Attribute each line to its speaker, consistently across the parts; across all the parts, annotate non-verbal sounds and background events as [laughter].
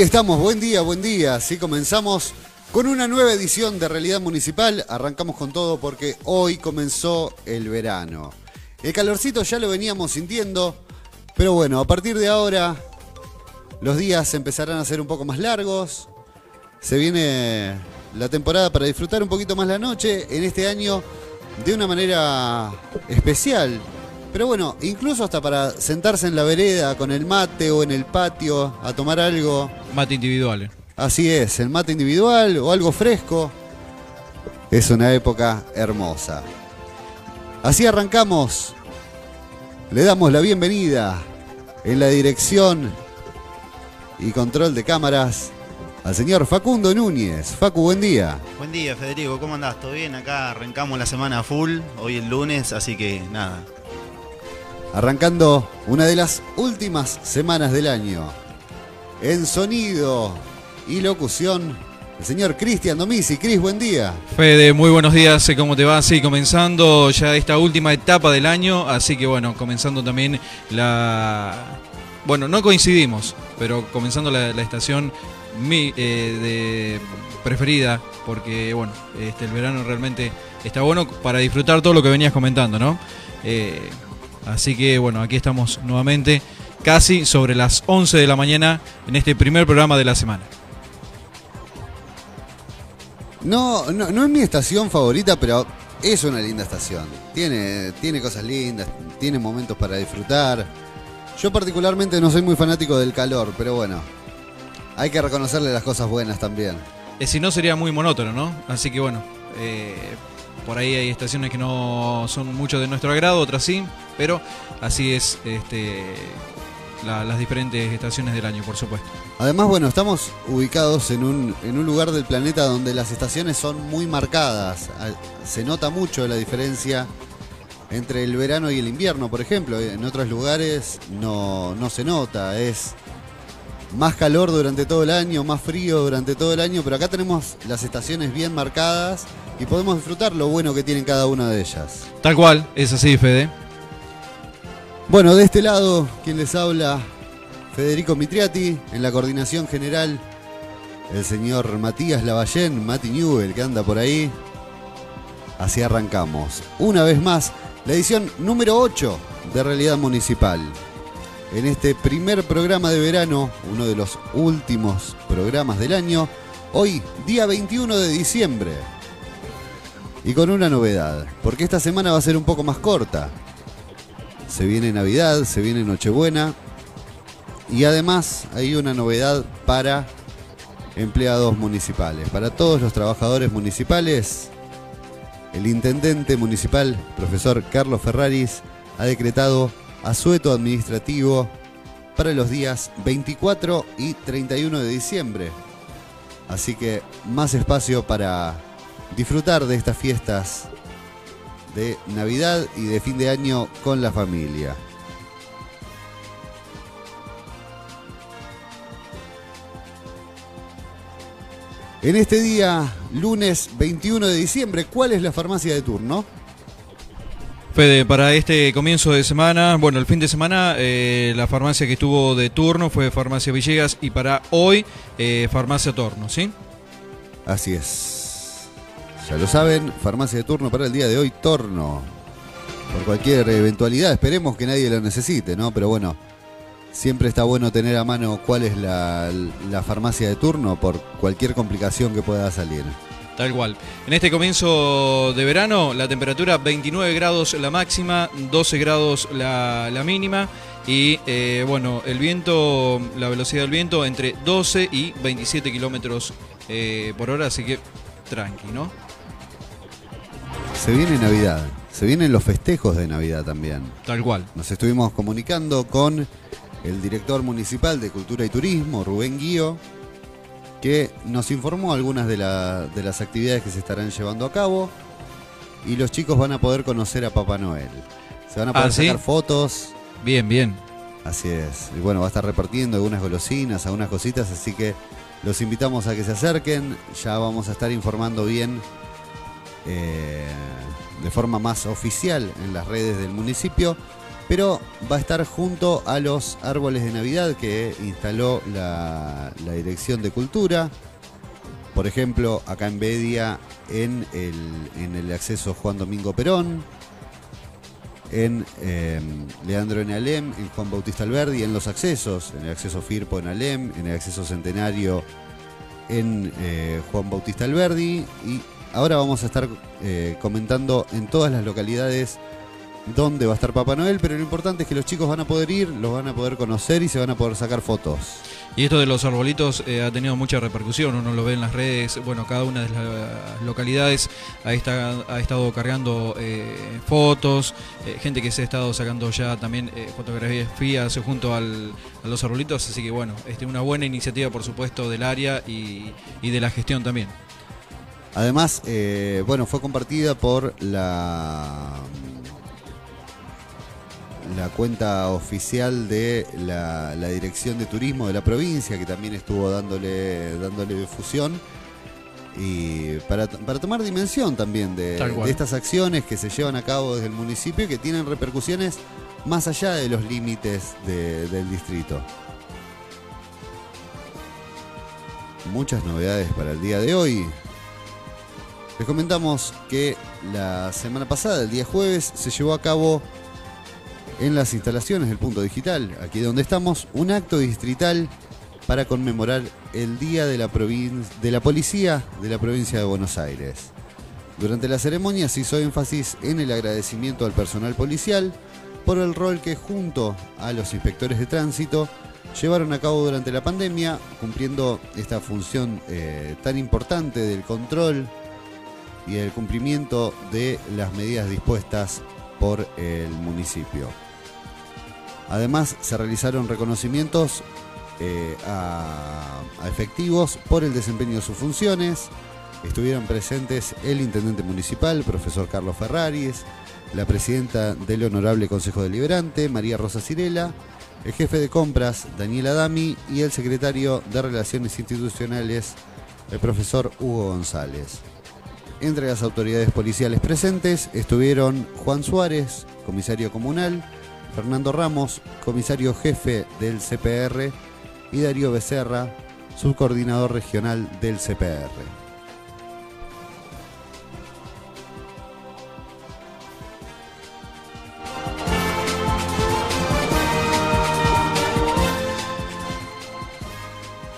Speaker 1: Estamos, buen día, buen día. Así comenzamos con una nueva edición de Realidad Municipal. Arrancamos con todo porque hoy comenzó el verano. El calorcito ya lo veníamos sintiendo, pero bueno, a partir de ahora los días empezarán a ser un poco más largos. Se viene la temporada para disfrutar un poquito más la noche en este año de una manera especial. Pero bueno, incluso hasta para sentarse en la vereda con el mate o en el patio a tomar algo.
Speaker 2: Mate individual. eh.
Speaker 1: Así es, el mate individual o algo fresco. Es una época hermosa. Así arrancamos. Le damos la bienvenida en la dirección y control de cámaras al señor Facundo Núñez. Facu, buen día.
Speaker 3: Buen día, Federico. ¿Cómo andás? ¿Todo bien? Acá arrancamos la semana full. Hoy es lunes, así que nada.
Speaker 1: Arrancando una de las últimas semanas del año. En sonido y locución, el señor Cristian Domisi. Cris, buen día.
Speaker 2: Fede, muy buenos días, sé cómo te va. Sí, comenzando ya esta última etapa del año, así que bueno, comenzando también la... Bueno, no coincidimos, pero comenzando la, la estación mi, eh, de preferida, porque bueno, este, el verano realmente está bueno para disfrutar todo lo que venías comentando, ¿no? Eh, así que bueno, aquí estamos nuevamente, casi sobre las 11 de la mañana, en este primer programa de la semana.
Speaker 1: No, no, no es mi estación favorita, pero es una linda estación. Tiene, tiene cosas lindas, tiene momentos para disfrutar. Yo particularmente no soy muy fanático del calor, pero bueno, hay que reconocerle las cosas buenas también.
Speaker 2: Eh, si no sería muy monótono, ¿no? Así que bueno, eh, por ahí hay estaciones que no son mucho de nuestro agrado, otras sí, pero así es este, la- las diferentes estaciones del año, por supuesto.
Speaker 1: Además, bueno, estamos ubicados en un, en un lugar del planeta donde las estaciones son muy marcadas. Ah, Se nota mucho la diferencia entre el verano y el invierno, por ejemplo. En otros lugares no, no se nota. Es más calor durante todo el año, más frío durante todo el año, pero acá tenemos las estaciones bien marcadas y podemos disfrutar lo bueno que tienen cada una de ellas.
Speaker 2: Tal cual, es así, Fede.
Speaker 1: Bueno, de este lado, quien les habla, Federico Mitriati, en la coordinación general, el señor Matías Lavallén, Mati Newell, que anda por ahí. Así arrancamos. Una vez más, la edición número 8 de Realidad Municipal. En este primer programa de verano, uno de los últimos programas del año, hoy, día 21 de diciembre. Y con una novedad, porque esta semana va a ser un poco más corta. Se viene Navidad, se viene Nochebuena. Y además hay una novedad para empleados municipales. Para todos los trabajadores municipales, el intendente municipal, profesor Carlos Ferraris, ha decretado asueto administrativo para los días 24 y 31 de diciembre. Así que más espacio para disfrutar de estas fiestas de Navidad y de fin de año con la familia. En este día, lunes 21 de diciembre, ¿cuál es la farmacia de turno?
Speaker 2: Para este comienzo de semana, bueno, el fin de semana, eh, la farmacia que estuvo de turno fue Farmacia Villegas y para hoy, eh, Farmacia Torno, ¿sí?
Speaker 1: Así es. Ya lo saben, farmacia de turno para el día de hoy, Torno. Por cualquier eventualidad, esperemos que nadie lo necesite, ¿no? Pero bueno, siempre está bueno tener a mano cuál es la, la farmacia de turno por cualquier complicación que pueda salir.
Speaker 2: Tal cual. En este comienzo de verano, la temperatura 29 grados la máxima, 12 grados la, la mínima y eh, bueno, el viento, la velocidad del viento entre 12 y 27 kilómetros eh, por hora, así que tranqui, ¿no?
Speaker 1: Se viene Navidad, se vienen los festejos de Navidad también.
Speaker 2: Tal cual.
Speaker 1: Nos estuvimos comunicando con el director municipal de Cultura y Turismo, Rubén Guío, que nos informó algunas de, la- de las actividades que se estarán llevando a cabo y los chicos van a poder conocer a Papá Noel. Se van a poder
Speaker 2: ¿Ah, sí?
Speaker 1: sacar fotos,
Speaker 2: Bien, bien.
Speaker 1: así es. Y bueno, va a estar repartiendo algunas golosinas, algunas cositas, así que los invitamos a que se acerquen. Ya vamos a estar informando bien eh, de forma más oficial en las redes del municipio pero va a estar junto a los árboles de Navidad que instaló la, Dirección de Cultura. Por ejemplo, acá en Bedia, en el, en el acceso Juan Domingo Perón, en eh, Leandro en Alem, en Juan Bautista Alberdi, en los accesos, en el acceso Firpo en Alem, en el acceso Centenario en eh, Juan Bautista Alberdi y ahora vamos a estar eh, comentando en todas las localidades dónde va a estar Papá Noel, pero lo importante es que los chicos van a poder ir, los van a poder conocer y se van a poder sacar fotos.
Speaker 2: Y esto de los arbolitos eh, ha tenido mucha repercusión, uno lo ve en las redes, bueno, cada una de las localidades ha, está- ha estado cargando eh, fotos, eh, gente que se ha estado sacando ya también fotografías junto al- a los arbolitos, así que bueno, este, una buena iniciativa por supuesto del área y, y de la gestión también.
Speaker 1: Además, bueno, fue compartida por la la cuenta oficial de la, la Dirección de Turismo de la provincia, que también estuvo dándole, dándole difusión. Y para, para tomar dimensión también de estas acciones que se llevan a cabo desde el municipio y que tienen repercusiones más allá de los límites de- del distrito. Muchas novedades para el día de hoy. Les comentamos que la semana pasada, el día jueves, se llevó a cabo en las instalaciones del Punto Digital, aquí donde estamos, un acto distrital para conmemorar el Día de la, Policía de la provincia de Buenos Aires. Durante la ceremonia se hizo énfasis en el agradecimiento al personal policial por el rol que junto a los inspectores de tránsito llevaron a cabo durante la pandemia, cumpliendo esta función eh, tan importante del control y el cumplimiento de las medidas dispuestas por el municipio. Además, se realizaron reconocimientos eh, a, a efectivos por el desempeño de sus funciones. Estuvieron presentes el intendente municipal, profesor Carlos Ferraris, la presidenta del Honorable Consejo Deliberante, María Rosa Cirela, el jefe de compras, Daniel Adami, y el secretario de Relaciones Institucionales, el profesor Hugo González. Entre las autoridades policiales presentes estuvieron Juan Suárez, comisario comunal, Fernando Ramos, comisario jefe del CPR, y Darío Becerra, subcoordinador regional del CPR.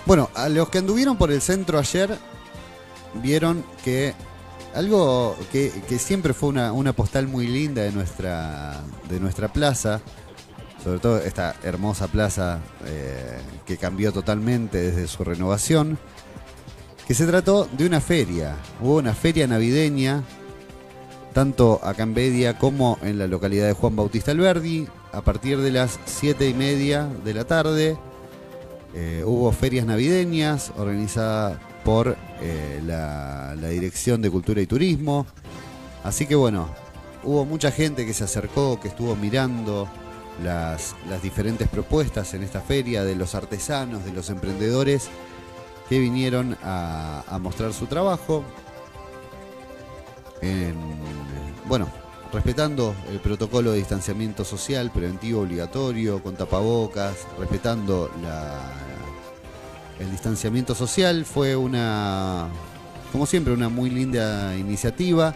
Speaker 1: Bueno, a los que anduvieron por el centro ayer vieron que algo que, siempre fue una, una postal muy linda de nuestra, de nuestra plaza, sobre todo esta hermosa plaza eh, que cambió totalmente desde su renovación, que se trató de una feria. Hubo una feria navideña, tanto acá en Bedia como en la localidad de Juan Bautista Alberdi, a partir de las 7 y media de la tarde. Eh, hubo ferias navideñas organizadas por eh, la, Dirección de Cultura y Turismo. Así que bueno, hubo mucha gente que se acercó, que estuvo mirando las, diferentes propuestas en esta feria de los artesanos, de los emprendedores que vinieron a, mostrar su trabajo. En, bueno, respetando el protocolo de distanciamiento social preventivo obligatorio, con tapabocas, respetando la, el distanciamiento social. Fue una, como siempre, una muy linda iniciativa.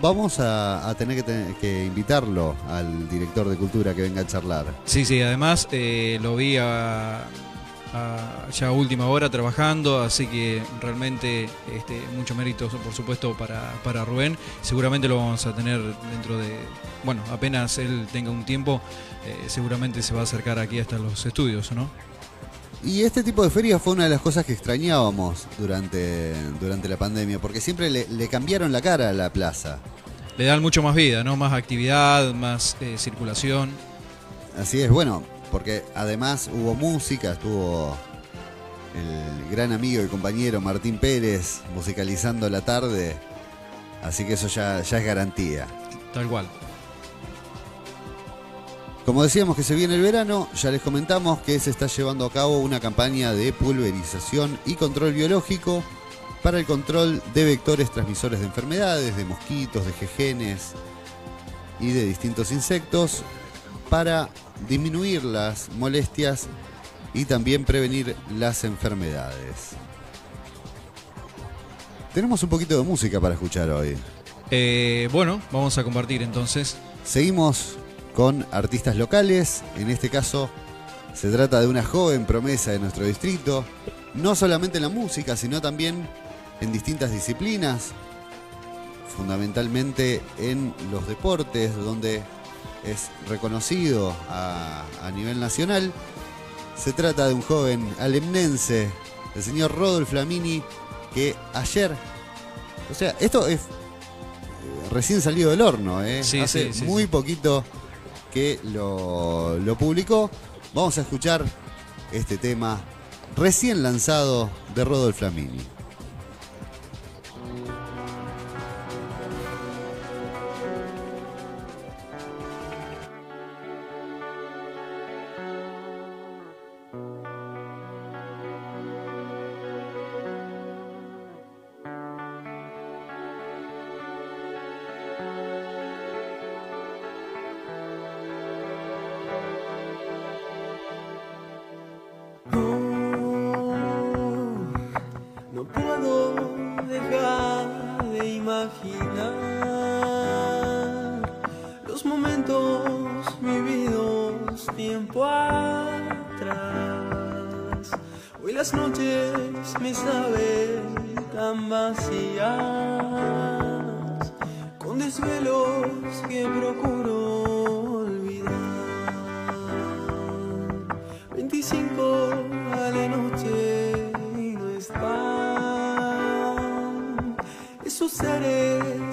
Speaker 1: Vamos a, tener que, que invitarlo al director de cultura que venga a charlar.
Speaker 2: Sí, sí, además eh, lo vi ya a última hora trabajando, así que realmente este, mucho mérito, por supuesto, para, para Rubén. Seguramente lo vamos a tener dentro de, bueno, apenas él tenga un tiempo, eh, seguramente se va a acercar aquí hasta los estudios, ¿no?
Speaker 1: Y este tipo de ferias fue una de las cosas que extrañábamos durante, durante la pandemia, porque siempre le, le cambiaron la cara a la plaza.
Speaker 2: Le dan mucho más vida, ¿no? Más actividad, más eh, circulación.
Speaker 1: Así es, bueno, porque además hubo música, estuvo el gran amigo y compañero Martín Pérez musicalizando la tarde, así que eso ya, ya es garantía.
Speaker 2: Tal cual.
Speaker 1: Como decíamos que se viene el verano, ya les comentamos que se está llevando a cabo una campaña de pulverización y control biológico para el control de vectores transmisores de enfermedades, de mosquitos, de jejenes y de distintos insectos. para disminuir las molestias y también prevenir las enfermedades. Tenemos un poquito de música para escuchar hoy.
Speaker 2: Eh, bueno, vamos a compartir entonces.
Speaker 1: Seguimos con artistas locales, en este caso se trata de una joven promesa de nuestro distrito, no solamente en la música, sino también en distintas disciplinas, fundamentalmente en los deportes, donde es reconocido a, a nivel nacional. Se trata de un joven alemnense, el señor Rodolfo Flamini, que ayer, o sea, esto es eh, recién salido del horno, ¿eh?
Speaker 2: Sí,
Speaker 1: hace
Speaker 2: sí, sí,
Speaker 1: muy poquito que lo, publicó. Vamos a escuchar este tema recién lanzado de Rodolfo Flamini.
Speaker 4: Tiempo atrás. Hoy las noches me saben tan vacías, con desvelos que procuro olvidar. 25 a la noche y no están esos seres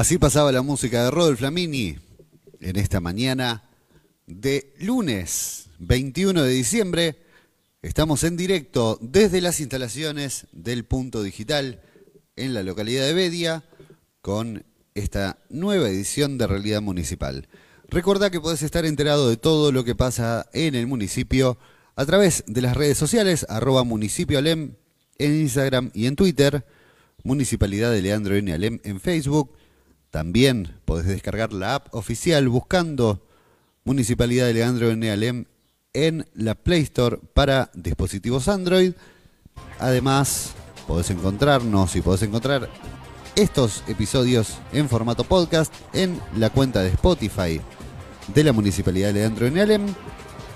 Speaker 1: Así pasaba la música de Rodolfo Flamini en esta mañana de lunes 21 de diciembre. Estamos en directo desde las instalaciones del Punto Digital en la localidad de Bedia con esta nueva edición de Realidad Municipal. Recordá que podés estar enterado de todo lo que pasa en el municipio a través de las redes sociales, arroba municipio Alem en Instagram y en Twitter, Municipalidad de Leandro N. Alem en Facebook. También podés descargar la app oficial buscando Municipalidad de Leandro N. Alem en la Play Store para dispositivos Android. Además, podés encontrarnos y podés encontrar estos episodios en formato podcast en la cuenta de Spotify de la Municipalidad de Leandro en Alem.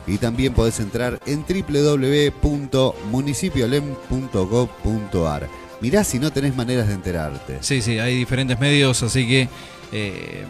Speaker 1: Y también podés entrar en www.municipiolem.gov.ar. Mirá si no tenés maneras de enterarte.
Speaker 2: Sí, sí, hay diferentes medios, así que eh,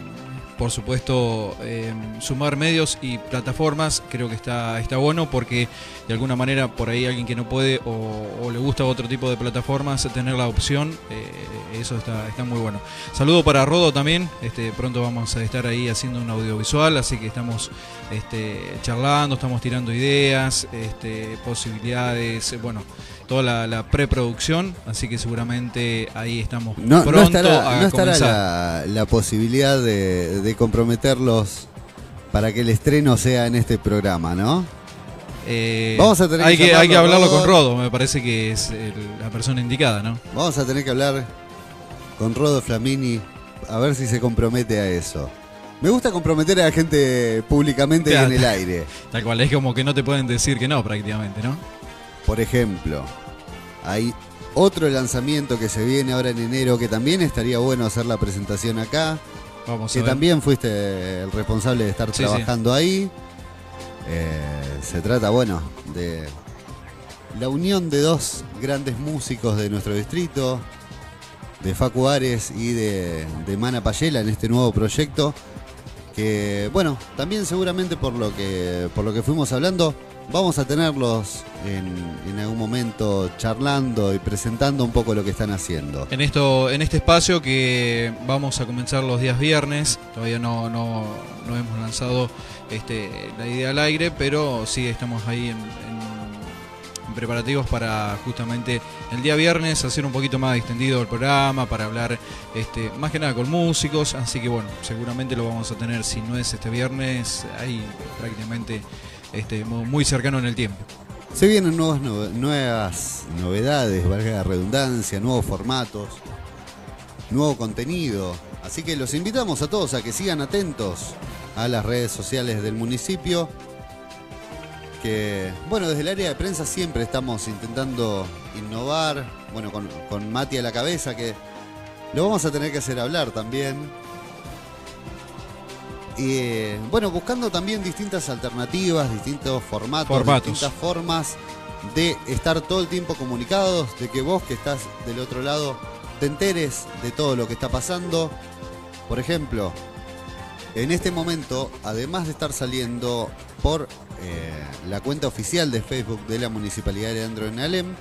Speaker 2: por supuesto eh, sumar medios y plataformas creo que está, está bueno porque de alguna manera por ahí alguien que no puede o, le gusta otro tipo de plataformas tener la opción, eh, eso está, está muy bueno. Saludo para Rodo también, este, pronto vamos a estar ahí haciendo un audiovisual, así que estamos este, charlando, estamos tirando ideas, este, posibilidades, bueno toda la, la, preproducción, así que seguramente ahí estamos
Speaker 1: no,
Speaker 2: pronto
Speaker 1: no estará,
Speaker 2: a
Speaker 1: no estará
Speaker 2: comenzar.
Speaker 1: la, la, posibilidad de, de, comprometerlos para que el estreno sea en este programa, ¿no?
Speaker 2: Eh,
Speaker 1: Vamos a tener
Speaker 2: hay
Speaker 1: que,
Speaker 2: que, hay que hablarlo
Speaker 1: Rodo.
Speaker 2: con Rodo, me parece que es el, la persona indicada, ¿no?
Speaker 1: Vamos a tener que hablar con Rodo Flamini a ver si se compromete a eso. Me gusta comprometer a la gente públicamente y en el aire. [laughs]
Speaker 2: Tal cual, es como que no te pueden decir que no prácticamente, ¿no?
Speaker 1: Por ejemplo, hay otro lanzamiento que se viene ahora en enero que también estaría bueno hacer la presentación acá.
Speaker 2: Vamos
Speaker 1: que
Speaker 2: a ver.
Speaker 1: también fuiste el responsable de estar
Speaker 2: Sí,
Speaker 1: trabajando ahí. Eh, se trata, bueno, de la unión de dos grandes músicos de nuestro distrito, de Facu Ares y de, de Mana Payela en este nuevo proyecto. Que, bueno, también seguramente por lo que, por lo que fuimos hablando, vamos a tenerlos en, algún momento charlando y presentando un poco lo que están haciendo.
Speaker 2: En esto, en este espacio que vamos a comenzar los días viernes, todavía no, no, hemos lanzado este, la idea al aire, pero sí estamos ahí en, preparativos para justamente el día viernes hacer un poquito más extendido el programa, para hablar este, más que nada con músicos, así que bueno, seguramente lo vamos a tener, si no es este viernes, ahí prácticamente este, muy cercano en el tiempo.
Speaker 1: Se vienen nuevas, nuevas novedades, valga la redundancia, nuevos formatos, nuevo contenido. Así que los invitamos a todos a que sigan atentos a las redes sociales del municipio. Que, bueno, desde el área de prensa siempre estamos intentando innovar. Bueno, con, con Mati a la cabeza, que lo vamos a tener que hacer hablar también. Y eh, bueno, buscando también distintas alternativas, distintos formatos,
Speaker 2: Formatos.
Speaker 1: distintas formas de estar todo el tiempo comunicados, de que vos que estás del otro lado te enteres de todo lo que está pasando. Por ejemplo, en este momento, además de estar saliendo por eh, la cuenta oficial de Facebook de la Municipalidad de Leandro en Alem,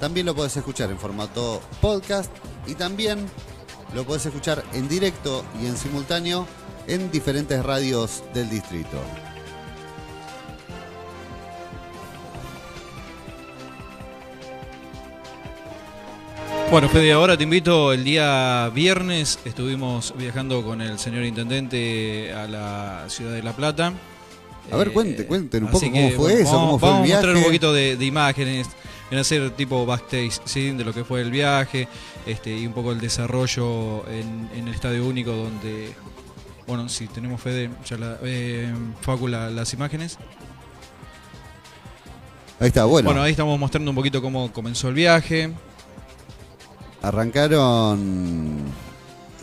Speaker 1: también lo podés escuchar en formato podcast y también lo podés escuchar en directo y en simultáneo en diferentes radios del distrito.
Speaker 2: Bueno, Fede, ahora te invito, el día viernes estuvimos viajando con el señor Intendente a la ciudad de La Plata.
Speaker 1: A ver, cuente, cuenten un poco cómo
Speaker 2: que,
Speaker 1: fue
Speaker 2: bueno,
Speaker 1: eso,
Speaker 2: vamos,
Speaker 1: cómo fue el
Speaker 2: vamos a
Speaker 1: viaje.
Speaker 2: mostrar un poquito de, de imágenes, en hacer tipo backstage ¿sí? de lo que fue el viaje este, y un poco el desarrollo en, en el Estadio Único donde, bueno, si tenemos Fede, ya la, eh, Facu, la- las imágenes.
Speaker 1: Ahí está, bueno,
Speaker 2: Bueno, ahí estamos mostrando un poquito cómo comenzó el viaje.
Speaker 1: arrancaron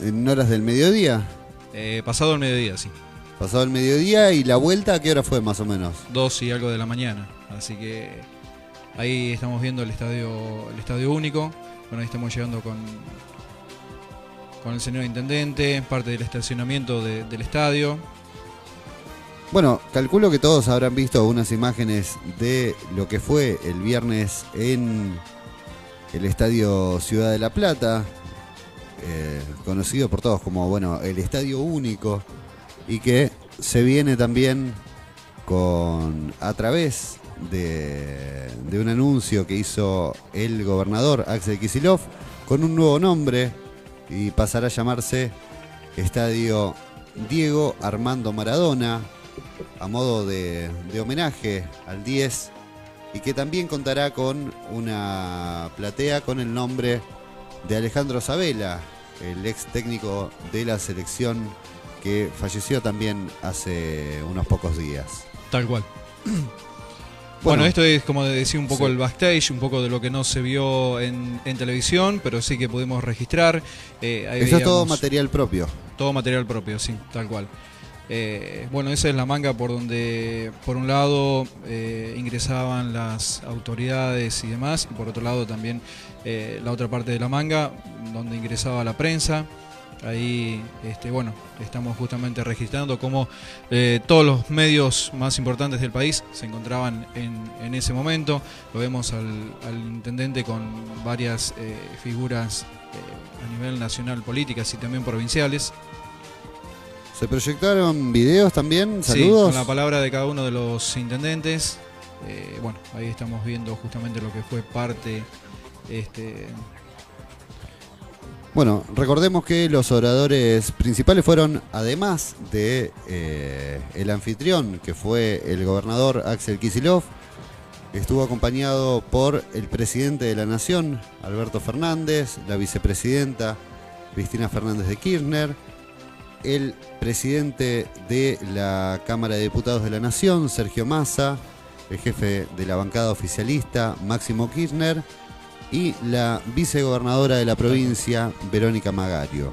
Speaker 1: en horas del mediodía,
Speaker 2: Eh, pasado el mediodía, sí.
Speaker 1: pasado el mediodía y la vuelta, ¿a qué hora fue más o menos?
Speaker 2: dos y algo de la mañana. Así que ahí estamos viendo el estadio, el estadio único. Bueno, ahí estamos llegando con, con el señor intendente, parte del estacionamiento de- del estadio.
Speaker 1: Bueno, calculo que todos habrán visto unas imágenes de lo que fue el viernes en el Estadio Ciudad de la Plata, eh, conocido por todos como, bueno, el Estadio Único, y que se viene también con, a través de, de un anuncio que hizo el gobernador Axel Kisilov, con un nuevo nombre, y pasará a llamarse Estadio Diego Armando Maradona, a modo de, homenaje al 10 y que también contará con una platea con el nombre de Alejandro Sabela, el ex técnico de la selección que falleció también hace unos pocos días.
Speaker 2: Tal cual. Bueno, esto es como decía un poco
Speaker 1: Sí.
Speaker 2: el backstage, un poco de lo que no se vio en, en televisión, pero sí que pudimos registrar. Eh, ahí
Speaker 1: Eso es todo material propio.
Speaker 2: Todo material propio, sí, tal cual. Eh, bueno, esa es la manga por donde, por un lado, eh, ingresaban las autoridades y demás, y por otro lado también eh, la otra parte de la manga, donde ingresaba la prensa. Ahí, este, bueno, estamos justamente registrando cómo eh, todos los medios más importantes del país se encontraban en, en ese momento. Lo vemos al, al intendente con varias eh, figuras eh, a nivel nacional, políticas y también provinciales.
Speaker 1: ¿Se proyectaron videos también?
Speaker 2: Sí,
Speaker 1: ¿Saludos?
Speaker 2: con la palabra de cada uno de los intendentes. Bueno, ahí estamos viendo justamente lo que fue parte. Este,
Speaker 1: Bueno, recordemos que los oradores principales fueron, además de eh, el anfitrión, que fue el gobernador Axel Kisilov, estuvo acompañado por el presidente de la Nación, Alberto Fernández, la vicepresidenta Cristina Fernández de Kirchner, el presidente de la Cámara de Diputados de la Nación, Sergio Massa, el jefe de la bancada oficialista, Máximo Kirchner, y la vicegobernadora de la provincia, Verónica Magario.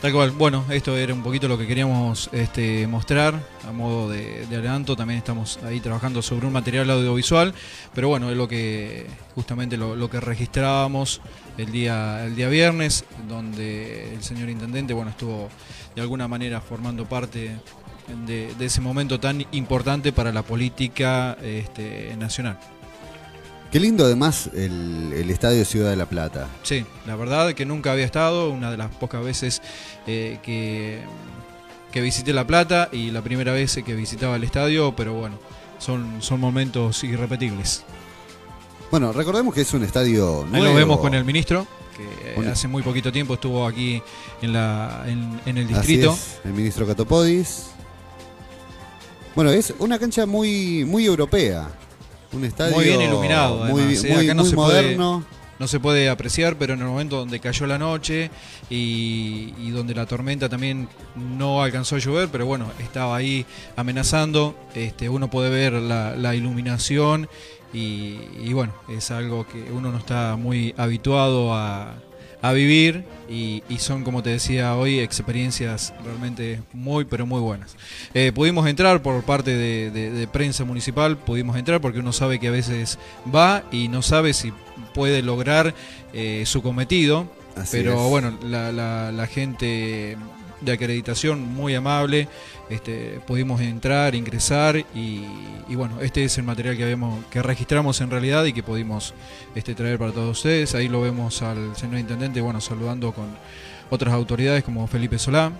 Speaker 2: tal cual. Bueno, esto era un poquito lo que queríamos este, mostrar a modo de, de adelanto. También estamos ahí trabajando sobre un material audiovisual, pero bueno, es lo que justamente lo, que registrábamos el día, el día viernes, donde el señor intendente bueno, estuvo de alguna manera formando parte de, de ese momento tan importante para la política este, nacional.
Speaker 1: Qué lindo además el, el Estadio Ciudad de la Plata.
Speaker 2: Sí, la verdad que nunca había estado, una de las pocas veces eh, que, que visité La Plata y la primera vez que visitaba el estadio, pero bueno, son, son momentos irrepetibles.
Speaker 1: Bueno, recordemos que es un estadio
Speaker 2: Ahí
Speaker 1: nuevo.
Speaker 2: lo vemos con el ministro, que
Speaker 1: Bueno.
Speaker 2: hace muy poquito tiempo estuvo aquí en, la, en, en el
Speaker 1: Así
Speaker 2: distrito.
Speaker 1: es, el ministro Catopodis. Bueno, es una cancha muy, muy europea. Un estadio
Speaker 2: Muy bien iluminado,
Speaker 1: muy,
Speaker 2: además, ¿eh? Acá no
Speaker 1: muy
Speaker 2: se puede-
Speaker 1: moderno.
Speaker 2: No se puede apreciar, pero en el momento donde cayó la noche y, y donde la tormenta también no alcanzó a llover, pero bueno, estaba ahí amenazando, este, uno puede ver la, la iluminación y, y bueno, es algo que uno no está muy habituado a, a vivir y, y son, como te decía hoy, experiencias realmente muy, pero muy buenas. Eh, pudimos entrar por parte de, de- de prensa municipal, pudimos entrar porque uno sabe que a veces va y no sabe si puede lograr eh, su cometido,
Speaker 1: Así
Speaker 2: pero
Speaker 1: es.
Speaker 2: bueno, la, la- la gente de acreditación muy amable, este, pudimos entrar, ingresar y, y bueno, este es el material que habíamos, que registramos en realidad y que pudimos este, traer para todos ustedes. Ahí lo vemos al señor intendente, bueno, saludando con otras autoridades como Felipe Solá.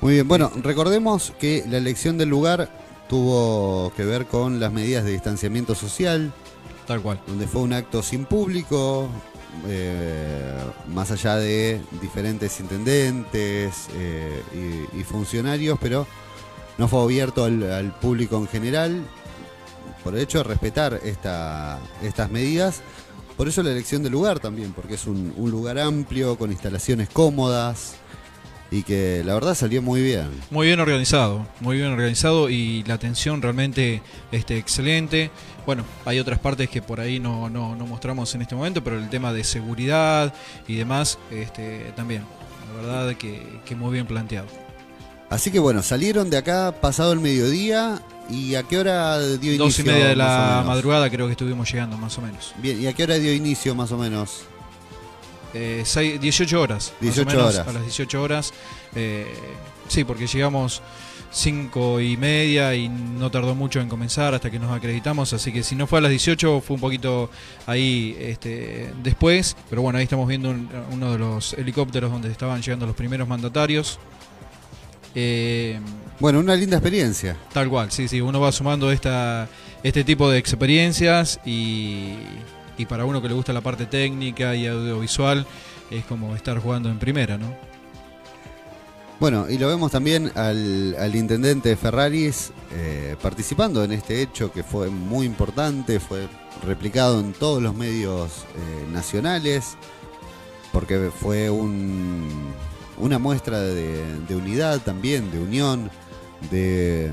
Speaker 1: Muy bien, bueno, recordemos que la elección del lugar tuvo que ver con las medidas de distanciamiento social,
Speaker 2: Tal cual.
Speaker 1: donde fue un acto sin público, eh, más allá de diferentes intendentes eh, y, funcionarios, pero no fue abierto al, público en general, por el hecho de respetar esta, estas medidas. Por eso la elección del lugar también, porque es un lugar amplio, con instalaciones cómodas y que la verdad salió muy bien.
Speaker 2: Muy bien organizado, muy bien organizado y la atención realmente este, excelente. Bueno, hay otras partes que por ahí no, no, no mostramos en este momento, pero el tema de seguridad y demás este, también. La verdad que, que muy bien planteado.
Speaker 1: Así que bueno, salieron de acá pasado el mediodía y a qué hora dio inicio.
Speaker 2: Dos y media de la madrugada creo que estuvimos llegando más o menos.
Speaker 1: Bien, ¿y a qué hora dio inicio más o menos?
Speaker 2: Eh, seis- 18 horas. más o
Speaker 1: 18
Speaker 2: menos,
Speaker 1: horas.
Speaker 2: A las 18 horas. Eh, sí, porque llegamos 5 y media y no tardó mucho en comenzar hasta que nos acreditamos. Así que si no fue a las 18 fue un poquito ahí este, después. Pero bueno, ahí estamos viendo un- uno de los helicópteros donde estaban llegando los primeros mandatarios. Eh,
Speaker 1: Bueno, una linda experiencia.
Speaker 2: Tal cual, sí, sí, uno va sumando esta, este tipo de experiencias y, y para uno que le gusta la parte técnica y audiovisual es como estar jugando en primera, ¿no?
Speaker 1: Bueno, y lo vemos también al, al intendente de Ferraris eh, participando en este hecho que fue muy importante, fue replicado en todos los medios eh, nacionales, porque fue un, una muestra de, de unidad también, de unión, de,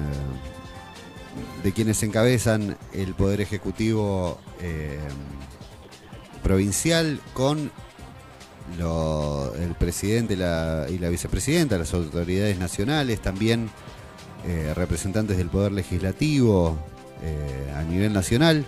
Speaker 1: de quienes encabezan el Poder Ejecutivo eh, provincial con lo- el presidente la- y la vicepresidenta, las autoridades nacionales, también eh, representantes del Poder Legislativo eh, a nivel nacional.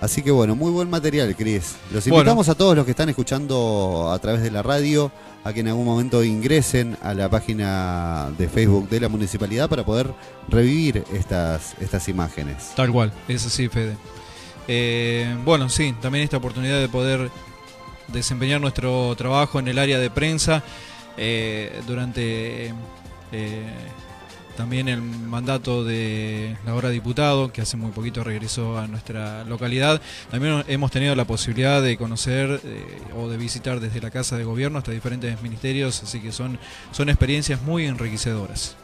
Speaker 1: Así que bueno, muy buen material, Cris. Los
Speaker 2: Bueno.
Speaker 1: invitamos a todos los que están escuchando a través de la radio a que en algún momento ingresen a la página de Facebook de la municipalidad para poder revivir estas, estas imágenes.
Speaker 2: Tal cual, es así, Fede. Eh, bueno, sí, también esta oportunidad de poder desempeñar nuestro trabajo en el área de prensa eh, durante eh, también el mandato de la hora diputado, que hace muy poquito regresó a nuestra localidad. También hemos tenido la posibilidad de conocer eh, o de visitar desde la Casa de Gobierno hasta diferentes ministerios, así que son, son experiencias muy enriquecedoras.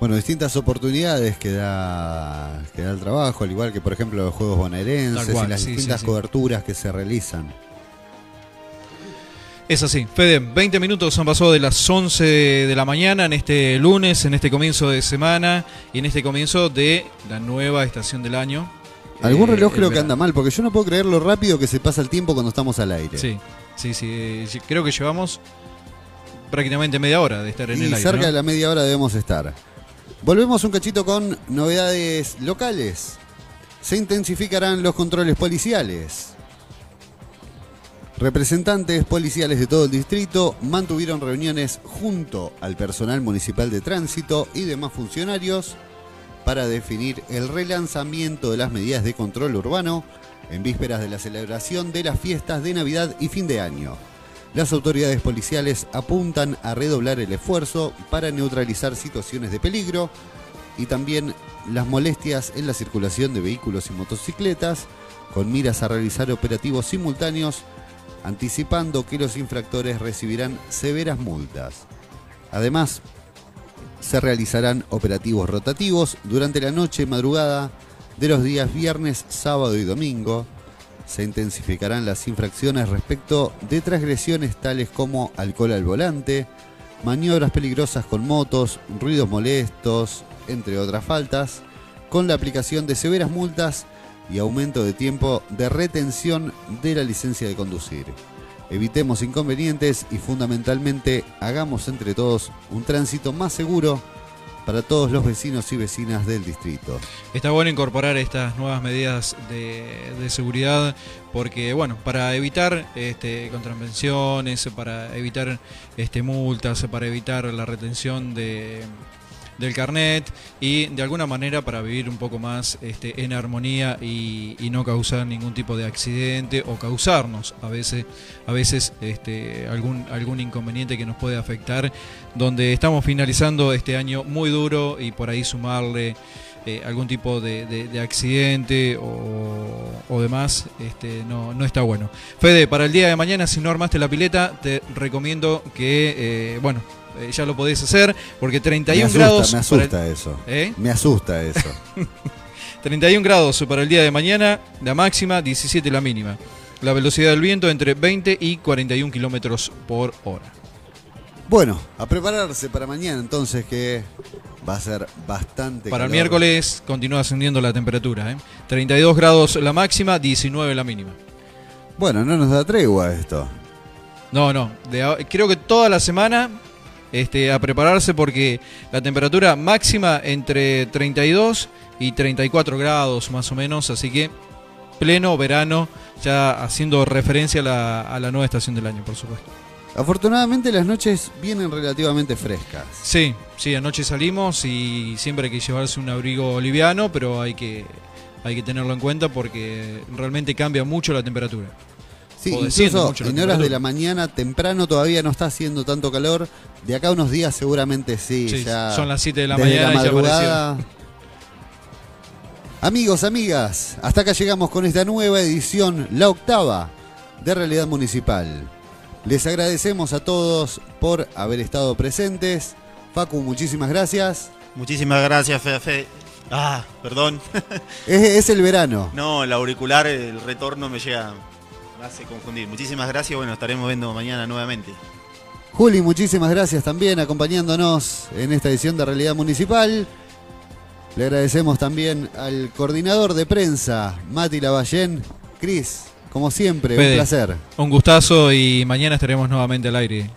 Speaker 1: Bueno, distintas oportunidades que da, que da el trabajo, al igual que por ejemplo los Juegos Bonaerenses
Speaker 2: cual,
Speaker 1: y las
Speaker 2: sí,
Speaker 1: distintas
Speaker 2: sí.
Speaker 1: coberturas que se realizan.
Speaker 2: Es así. Fede, 20 minutos han pasado de las 11 de la mañana en este lunes, en este comienzo de semana y en este comienzo de la nueva estación del año.
Speaker 1: Algún
Speaker 2: Eh,
Speaker 1: reloj
Speaker 2: el
Speaker 1: creo que anda mal, porque yo no puedo creer lo rápido que se pasa el tiempo cuando estamos al aire.
Speaker 2: Sí, sí, sí. eh, sí, Creo que llevamos prácticamente media hora de estar en
Speaker 1: y
Speaker 2: el aire.
Speaker 1: cerca
Speaker 2: ¿no?
Speaker 1: de la media hora debemos estar. Volvemos un cachito con novedades locales. Se intensificarán los controles policiales. Representantes policiales de todo el distrito mantuvieron reuniones junto al personal municipal de tránsito y demás funcionarios para definir el relanzamiento de las medidas de control urbano en vísperas de la celebración de las fiestas de Navidad y fin de año. Las autoridades policiales apuntan a redoblar el esfuerzo para neutralizar situaciones de peligro y también las molestias en la circulación de vehículos y motocicletas, con miras a realizar operativos simultáneos, anticipando que los infractores recibirán severas multas. Además, se realizarán operativos rotativos durante la noche y madrugada de los días viernes, sábado y domingo. Se intensificarán las infracciones respecto de transgresiones tales como alcohol al volante, maniobras peligrosas con motos, ruidos molestos, entre otras faltas, con la aplicación de severas multas y aumento de tiempo de retención de la licencia de conducir. Evitemos inconvenientes y fundamentalmente hagamos entre todos un tránsito más seguro para todos los vecinos y vecinas del distrito.
Speaker 2: Está bueno incorporar estas nuevas medidas de, seguridad porque, bueno, para evitar este, contravenciones, para evitar este, multas, para evitar la retención de, del carnet y de alguna manera para vivir un poco más este, en armonía y, no causar ningún tipo de accidente o causarnos a veces, a veces este, algún, algún inconveniente que nos puede afectar, donde estamos finalizando este año muy duro y por ahí sumarle eh, algún tipo de accidente o, o demás, este, no, no está bueno. Fede, para el día de mañana, si no armaste la pileta, te recomiendo que, eh, bueno, eh, ya lo podés hacer, porque 31
Speaker 1: me asusta,
Speaker 2: grados.
Speaker 1: me
Speaker 2: el-
Speaker 1: asusta eso.
Speaker 2: ¿Eh?
Speaker 1: Me asusta eso. [laughs]
Speaker 2: 31 grados para el día de mañana, la máxima, 17 la mínima. La velocidad del viento entre 20 y 41 kilómetros por hora.
Speaker 1: bueno, a prepararse para mañana entonces que va a ser bastante
Speaker 2: Para el miércoles continúa ascendiendo la temperatura. ¿eh? 32 grados la máxima, 19 la mínima.
Speaker 1: Bueno, no nos da tregua esto.
Speaker 2: No, no. de creo que toda la semana este, a prepararse porque la temperatura máxima entre 32 y 34 grados más o menos. Así que pleno verano, ya haciendo referencia a la, a la nueva estación del año, por supuesto.
Speaker 1: Afortunadamente las noches vienen relativamente frescas.
Speaker 2: Sí, sí, anoche salimos y siempre hay que llevarse un abrigo liviano, pero hay que, hay que tenerlo en cuenta porque realmente cambia mucho la temperatura.
Speaker 1: Sí,
Speaker 2: O
Speaker 1: incluso
Speaker 2: mucho la
Speaker 1: en horas de la mañana temprano todavía no está haciendo tanto calor. De acá a unos días seguramente sí.
Speaker 2: Sí,
Speaker 1: ya
Speaker 2: son las 7 de la mañana y ya
Speaker 1: madrugada. Amigos, amigas, hasta acá llegamos con esta nueva edición, la octava de Realidad Municipal. Les agradecemos a todos por haber estado presentes. Facu, muchísimas gracias.
Speaker 3: Muchísimas gracias, Fede. Fede. Ah, perdón.
Speaker 1: Es, es el verano.
Speaker 3: No, el auricular, el retorno me llega, me hace confundir. Muchísimas gracias. Bueno, estaremos viendo mañana nuevamente.
Speaker 1: Juli, muchísimas gracias también acompañándonos en esta edición de Realidad Municipal. Le agradecemos también al coordinador de prensa, Mati Lavallén. Cris, como siempre,
Speaker 2: Fede.
Speaker 1: un placer.
Speaker 2: Un gustazo y mañana estaremos nuevamente al aire.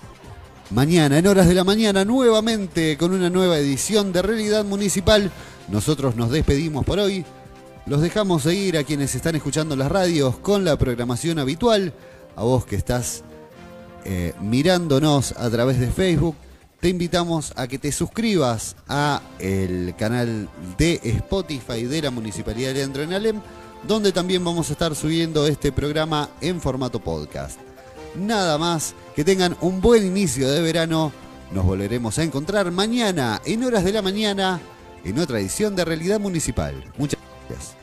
Speaker 1: Mañana, en horas de la mañana, nuevamente con una nueva edición de Realidad Municipal. Nosotros nos despedimos por hoy. Los dejamos seguir a quienes están escuchando las radios con la programación habitual. A vos que estás eh, mirándonos a través de Facebook, te invitamos a que te suscribas a el canal de Spotify de la Municipalidad de Leandro donde también vamos a estar subiendo este programa en formato podcast. Nada más, que tengan un buen inicio de verano. Nos volveremos a encontrar mañana en horas de la mañana en otra edición de Realidad Municipal. Muchas gracias.